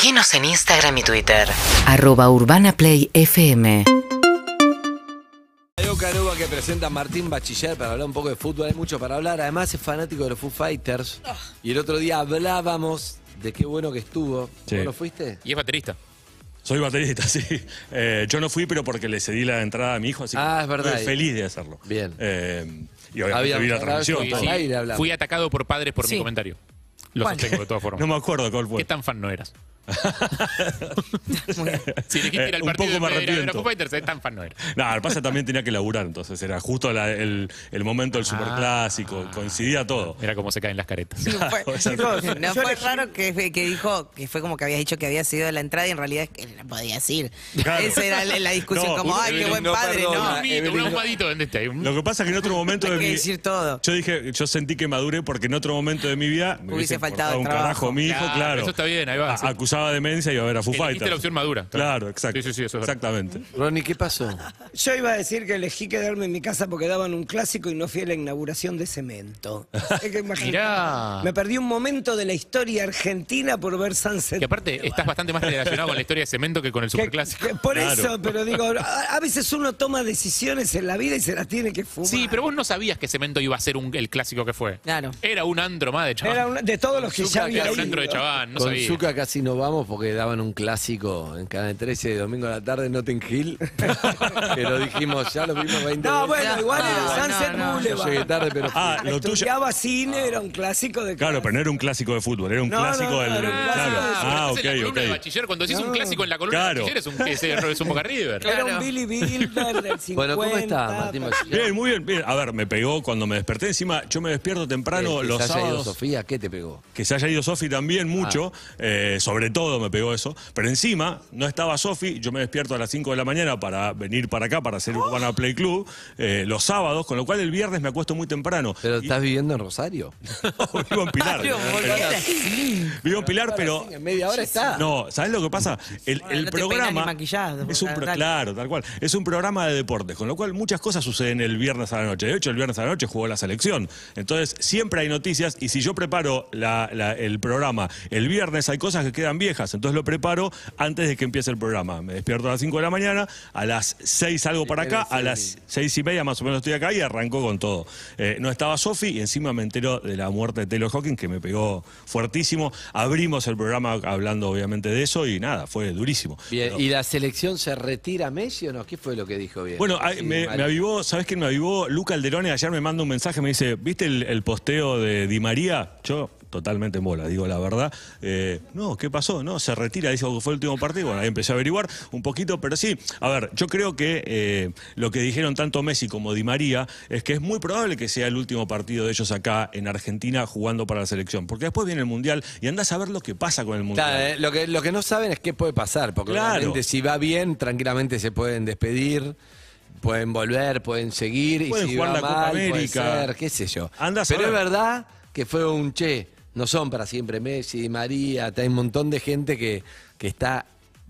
Seguinos en Instagram y Twitter. arroba urbanaplayfm Leo Caruba que presenta a Martín Bachiller para hablar un poco de fútbol. Hay mucho para hablar. Además es fanático de los Foo Fighters. Y el otro día hablábamos de qué bueno que estuvo. Sí. ¿Vos no fuiste? Y es baterista. Soy baterista, sí. Eh, yo no fui, pero porque le cedí la entrada a mi hijo, así que Ah, es verdad. estoy feliz de hacerlo. Bien. Eh, y obviamente Habíamos vi la transmisión. aire hablamos. Fui atacado por padres por Sí. mi comentario. Lo ¿Cuál? sostengo de todas formas. No me acuerdo cuál fue. ¿Qué tan fan no eras? si dijiste ir Eh, al un partido poco me de Pedro arrepiento. Foo Fighters, ¿qué tan fan no eras? No, el pasa también tenía que laburar, entonces era justo la- el, el momento del superclásico, coincidía todo. Mira cómo se caen las caretas. No fue raro que, que dijo que fue como que habías dicho que había sido la entrada y en realidad es que no podías ir. Claro. Esa era la, la discusión, No, como, uno- ay, qué buen no padre, perdona. no. Un ahumito, un ahumadito, ¿dónde está? Un- Lo que pasa es que en otro momento Hay de que mi decir todo. Yo dije, yo sentí que maduré porque en otro momento de mi vida me Hubiese faltado importado un trabajo. carajo mi hijo, Claro, claro. eso está bien, ahí va, A- sí. Acusaba demencia y iba a ver a Foo Elegiste Fighters. la opción madura. Claro, exacto. Sí, sí, sí, eso es verdad. Exactamente. Ronnie, ¿qué pasó? Yo iba a decir que elegí quedarme en mi casa porque daban un clásico y no fui a la inauguración de Cemento. Es que imagínate, Mirá. Me perdí un momento de la historia argentina por ver Sunset. Que aparte estás bastante más relacionado con la historia de Cemento que con el Que- Superclásico. que por Claro. eso, pero digo, a, a veces uno toma decisiones en la vida y se las tiene que fumar. Sí, pero vos no sabías que Cemento iba a ser un- el clásico que fue. Claro. Era un andro más de. Era una- de todos los que ya había Era un ido. andro de chabán, no Con sabía. Zucca casi nos vamos porque daban un clásico en Canal 13 de domingo a la tarde, Notting Hill. que lo dijimos, ya lo vimos 20 No, veces. bueno, igual No, era no, Sunset no. Boulevard. Yo llegué tarde, pero fui. Ah, lo tuyo. Estudiaba cine, era un clásico de Claro, pero no era un clásico de fútbol, era un No, no, clásico no, del. era claro. de- Ah, ok, de ok. bachiller, cuando decís un No. clásico en la columna Claro. de bachiller, es un, es, es un Boca River. Era Claro. un Billy Bilder del 50. Bueno, ¿cómo está Martín Bachiller? Bien, muy bien, bien. A ver, me pegó cuando me desperté. Encima, yo me despierto temprano Eh, que los se haya ido sábados. Sofía, ¿qué te pegó? Que se haya ido Sofi también mucho, eh, sobre todo me pegó eso. Pero encima, no estaba Sofi, yo me despierto a las 5 de la mañana para venir para acá, para hacer Urbana Play Club, eh, los sábados, con lo cual el viernes me acuesto muy temprano. ¿Pero Y- estás viviendo en Rosario? vivo en Pilar. Pero- vivo en Pilar, pero... En media hora está. No, ¿sabes lo que pasa? El, Bueno, el no te peinas programa es un pro- claro, tal cual. Es un programa de deportes, con lo cual muchas cosas suceden el viernes a la noche. De hecho, el viernes a la noche jugó la selección. Entonces, siempre hay noticias y si yo preparo la- la- el programa el viernes hay cosas que quedan viejas, entonces lo preparo antes de que empiece el programa. Me despierto a las 5 de la mañana, a las 6 salgo para acá, a las 6 y media más o menos estoy acá y arrancó con todo. Eh, no estaba Sofi y encima me entero de la muerte de Taylor Hawkins que me pegó fuertísimo. Abrimos el programa hablando obviamente de eso y nada, fue durísimo. Bien, Pero- ¿y la selección se retira Messi o no? ¿Qué fue lo que dijo bien? bueno, Sí, me, avivó, ¿sabes quién me avivó? Luca Alderone ayer me manda un mensaje, me dice, ¿viste el, el posteo de Di María? Yo totalmente en bola, digo la verdad. Eh, no, ¿qué pasó? No, se retira, dijo que fue el último partido. Bueno, ahí empecé a averiguar un poquito, pero sí, a ver, yo creo que eh, lo que dijeron tanto Messi como Di María es que es muy probable que sea el último partido de ellos acá en Argentina jugando para la selección, porque después viene el Mundial y andás a ver lo que pasa con el Mundial. Claro, eh, lo, que, lo que no saben es qué puede pasar, porque Claro. obviamente si va bien, tranquilamente se pueden despedir, pueden volver, pueden seguir, Pueden y si jugar va la Copa puede América. ser, qué sé yo. Andá a Pero es verdad que fue un che, no son para siempre Messi, Di María, hay un montón de gente que, que está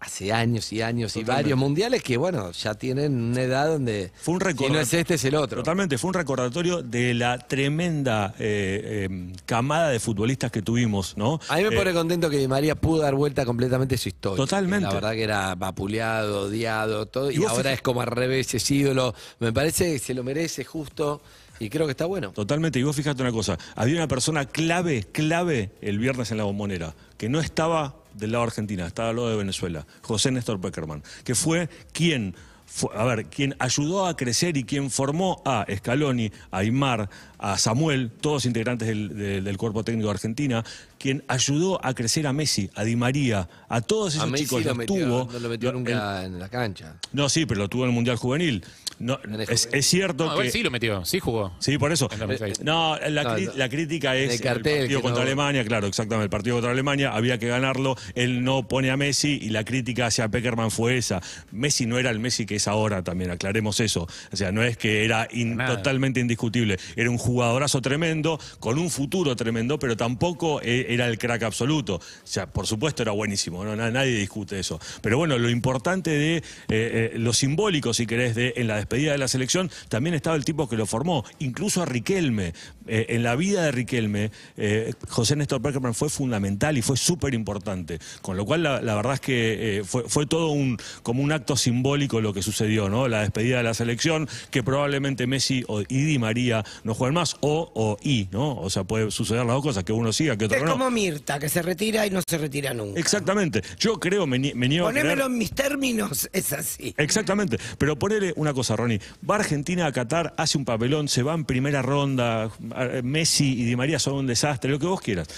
hace años y años y varios mundiales que, bueno, ya tienen una edad donde Fue un si no es este, es el otro. Totalmente, fue un recordatorio de la tremenda eh, eh, camada de futbolistas que tuvimos, ¿no? A mí me Eh, pone contento que Di María pudo dar vuelta completamente su historia. Totalmente. La verdad que era vapuleado, odiado, todo. Y ahora es como al revés, es ídolo. Me parece que se lo merece justo y creo que está bueno. Totalmente, y vos fíjate una cosa, había una persona clave, clave el viernes en la bombonera, que no estaba del lado de Argentina, estaba al lado de Venezuela, José Néstor Peckerman, que fue quien, fue- a ver, quien ayudó a crecer y quien formó a Scaloni, a Aymar, a Samuel, todos integrantes del, de- del cuerpo técnico de Argentina, quien ayudó a crecer a Messi, a Di María, a todos A esos Messi chicos, lo metió, tuvo. no lo metió nunca en la cancha. No, sí, pero lo tuvo en el Mundial Juvenil. No, es, cierto No, que... sí lo metió, sí jugó. Sí, por eso. En 2006. No, la, No, cri- no. la crítica es El partido contra no- Alemania, claro, exactamente, el partido contra Alemania, había que ganarlo, él no pone a Messi y la crítica hacia Peckerman fue esa. Messi no era el Messi que es ahora también, aclaremos eso. O sea, no es que era in- Nada. totalmente indiscutible, era un jugadorazo tremendo, con un futuro tremendo, pero tampoco eh, era el crack absoluto. O sea, por supuesto era buenísimo, ¿no? Na- nadie discute eso. Pero bueno, lo importante de eh, eh, lo simbólico, si querés, de en la despedida de la selección, también estaba el tipo que lo formó, incluso a Riquelme. Eh, en la vida de Riquelme, eh, José Néstor Peckerman fue fundamental y fue súper importante. Con lo cual, la, la verdad es que eh, fue, fue todo un, como un acto simbólico lo que sucedió, ¿no? La despedida de la selección, que probablemente Messi o, y Di María no jueguen más, o, o y, ¿no? O sea, puede suceder las dos cosas, que uno siga, que otro Es no. como Mirta, que se retira y no se retira nunca. Exactamente. Yo creo, me, nie- me niego a creer- Ponémelo en mis términos, es así. Exactamente, pero ponele una cosa, Ronnie. Va Argentina a Qatar, hace un papelón, se va en primera ronda, eh, Messi y Di María son un desastre, lo que vos quieras.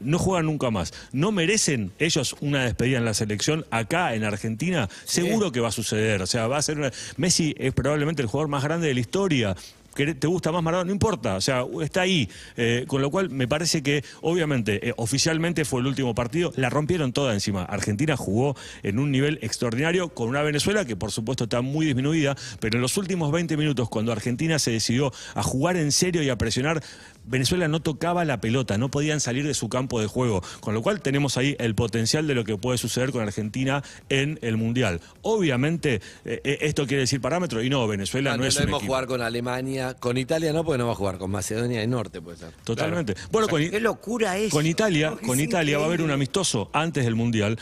No juegan nunca más. ¿No merecen ellos una despedida en la selección acá en Argentina? Seguro que va a suceder. O sea, va a ser una- Messi es probablemente el jugador más grande de la historia. ¿Querés- ¿Te gusta más Maradona? No importa, o sea, está ahí. Eh, con lo cual, me parece que, obviamente, eh, oficialmente fue el último partido, la rompieron toda encima. Argentina jugó en un nivel extraordinario con una Venezuela que, por supuesto, está muy disminuida, pero en los últimos 20 minutos, cuando Argentina se decidió a jugar en serio y a presionar, Venezuela no tocaba la pelota, no podían salir de su campo de juego. Con lo cual, tenemos ahí el potencial de lo que puede suceder con Argentina en el Mundial. Obviamente, eh, eh, esto quiere decir parámetro, y no, Venezuela No, no, no es debemos equipo. jugar con Alemania, con Italia no, porque no va a jugar con Macedonia del Norte, puede ser. Totalmente. Bueno, con, Qué locura es. con Italia, ¿no? con Es Italia va a haber un amistoso antes del Mundial.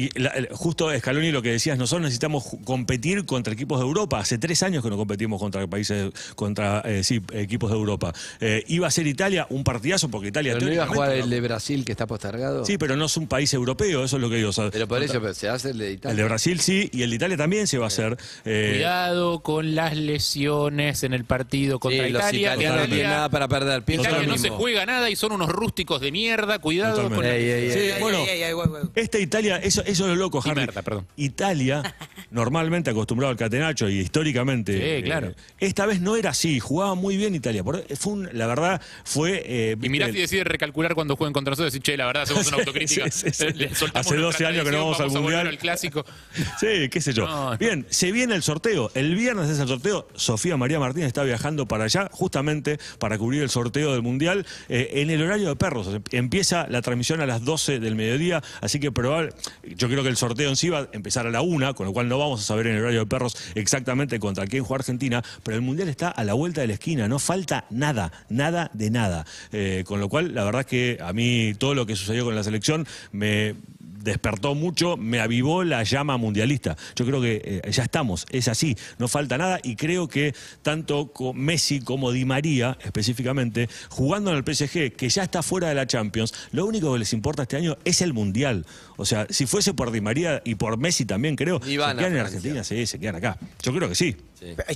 Y la- justo Scaloni lo que decías, nosotros necesitamos competir contra equipos de Europa. Hace tres años que no competimos contra países, contra eh, sí, equipos de Europa. Eh, iba a ser Italia un partidazo porque Italia Pero no iba a jugar el de Brasil que está postergado. Sí, pero no es un país europeo, eso es lo que digo. o sea, Pero por eso pero se hace el de Italia. el de Brasil sí, y el de Italia también se va a hacer. Eh, Cuidado con las lesiones en el partido contra Sí, los Italia. italianos no Italia- tienen nada para perder. Piensa Italia no se juega nada y son unos rústicos de mierda. Cuidado Totalmente. con Ey, ey, ey. Sí, Ay, bueno. Esta Italia, eso, eso es lo loco, Y Harry. Perdón. Italia, normalmente acostumbrado al catenacho y históricamente. Sí, eh, claro. esta vez no era así, jugaba muy bien Italia. Por- fue un- la verdad, fue. eh, Y mirá si decide recalcular cuando jueguen contra nosotros y decir, che, la verdad, hacemos una autocrítica. Sí, sí, Hace nuestra 12 años que no tradición, vamos al Mundial. al clásico. Sí, qué sé yo. No, no. Bien, se viene el sorteo. El viernes es el sorteo. Sofía María Martínez está viajando para allá justamente para cubrir el sorteo del Mundial eh, en el horario de perros. Empieza la transmisión a las 12 del mediodía, así que probable, yo creo que el sorteo en sí va a empezar a la una, con lo cual no vamos a saber en el horario de perros exactamente contra quién juega Argentina, pero el Mundial está a la vuelta de la esquina, no falta nada, nada de nada. Eh, con lo cual, la verdad es que a mí todo lo que sucedió con la selección me despertó mucho, me avivó la llama mundialista. Yo creo que eh, ya estamos, es así, no falta nada y creo que tanto Messi como Di María, específicamente, jugando en el PSG, que ya está fuera de la Champions, lo único que les importa este año es el Mundial. O sea, si fuese por Di María y por Messi también, creo, se quedan en. Argentina, sí, se quedan acá. Yo creo que sí.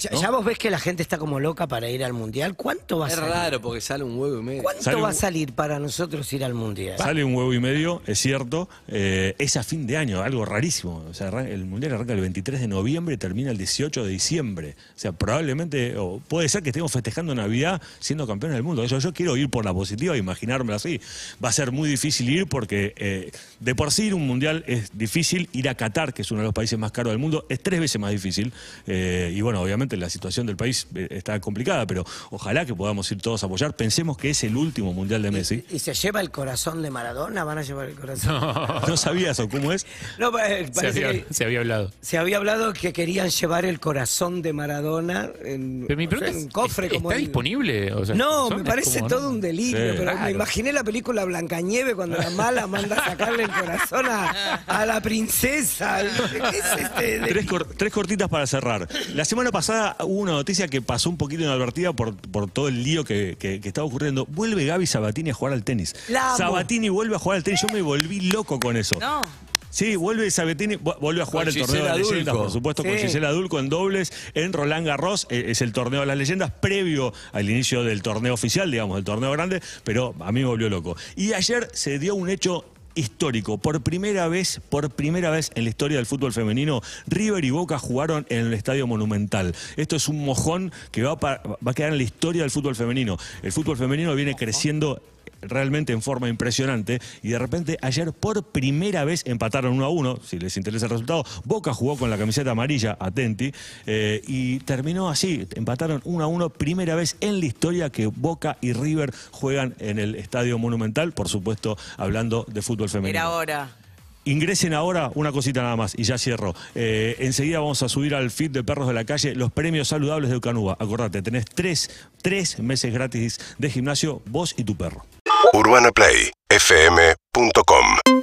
Ya, ya vos ves que la gente está como loca para ir al mundial. ¿Cuánto va a Es salir? raro porque sale un huevo y medio. ¿Cuánto Sale va a un- salir para nosotros ir al mundial? Sale un huevo y medio, es cierto. eh, es a fin de año, algo rarísimo. O sea, el Mundial arranca el 23 de noviembre y termina el 18 de diciembre. O sea, probablemente, o puede ser que estemos festejando Navidad siendo campeones del mundo. Yo, yo quiero ir por la positiva, imaginármelo así. Va a ser muy difícil ir porque eh, de por sí ir un Mundial es difícil. Ir a Qatar, que es uno de los países más caros del mundo, es tres veces más difícil. Eh, y bueno, obviamente la situación del país eh, está complicada, pero ojalá que podamos ir todos a apoyar. Pensemos que es el último Mundial de Messi. ¿Y se lleva el corazón de Maradona? ¿Van a llevar el corazón? ¿No sabías o cómo es? No, eh, Se había, se había hablado. se había hablado que querían llevar el corazón de Maradona en, Pero mi es, un cofre. ¿está como el- disponible? O sea, No, me parece como, todo ¿no? un delirio, Sí. pero Claro. me imaginé la película Blancanieve cuando la mala manda a sacarle el corazón a, a la princesa. ¿Qué es este? Tres, cor- tres cortitas para cerrar. La semana pasada hubo una noticia que pasó un poquito inadvertida por, por todo el lío que, que- que estaba ocurriendo. Vuelve Gaby Sabatini a jugar al tenis. La. Sabatini vuelve a jugar al tenis. Yo me volví loco con eso. No. Sí, vuelve Sabatini, vu- vuelve a jugar Con el torneo de Gisela leyendas, por supuesto, con. Gisela Dulco en dobles, en Roland Garros, eh, es el torneo de las leyendas, previo al inicio del torneo oficial, digamos, del torneo grande, pero a mí me volvió loco. Y ayer se dio un hecho histórico. Por primera vez, por primera vez en la historia del fútbol femenino, River y Boca jugaron en el Estadio Monumental. Esto es un mojón que va a quedar en la historia del fútbol femenino. El fútbol femenino viene creciendo realmente en forma impresionante. Y de repente ayer por primera vez empataron 1 a 1, si les interesa el resultado. Boca jugó con la camiseta amarilla, atenti, eh, y terminó así, empataron 1 a 1, primera vez en la historia que Boca y River juegan en el Estadio Monumental, por supuesto hablando de fútbol femenino. Era ahora. Ingresen ahora una cosita nada más y ya cierro. Eh, enseguida vamos a subir al feed de Perros de la Calle los premios saludables de Ucanúa. Acordate, tenés tres, tres meses gratis de gimnasio, vos y tu perro. UrbanaPlayFM.com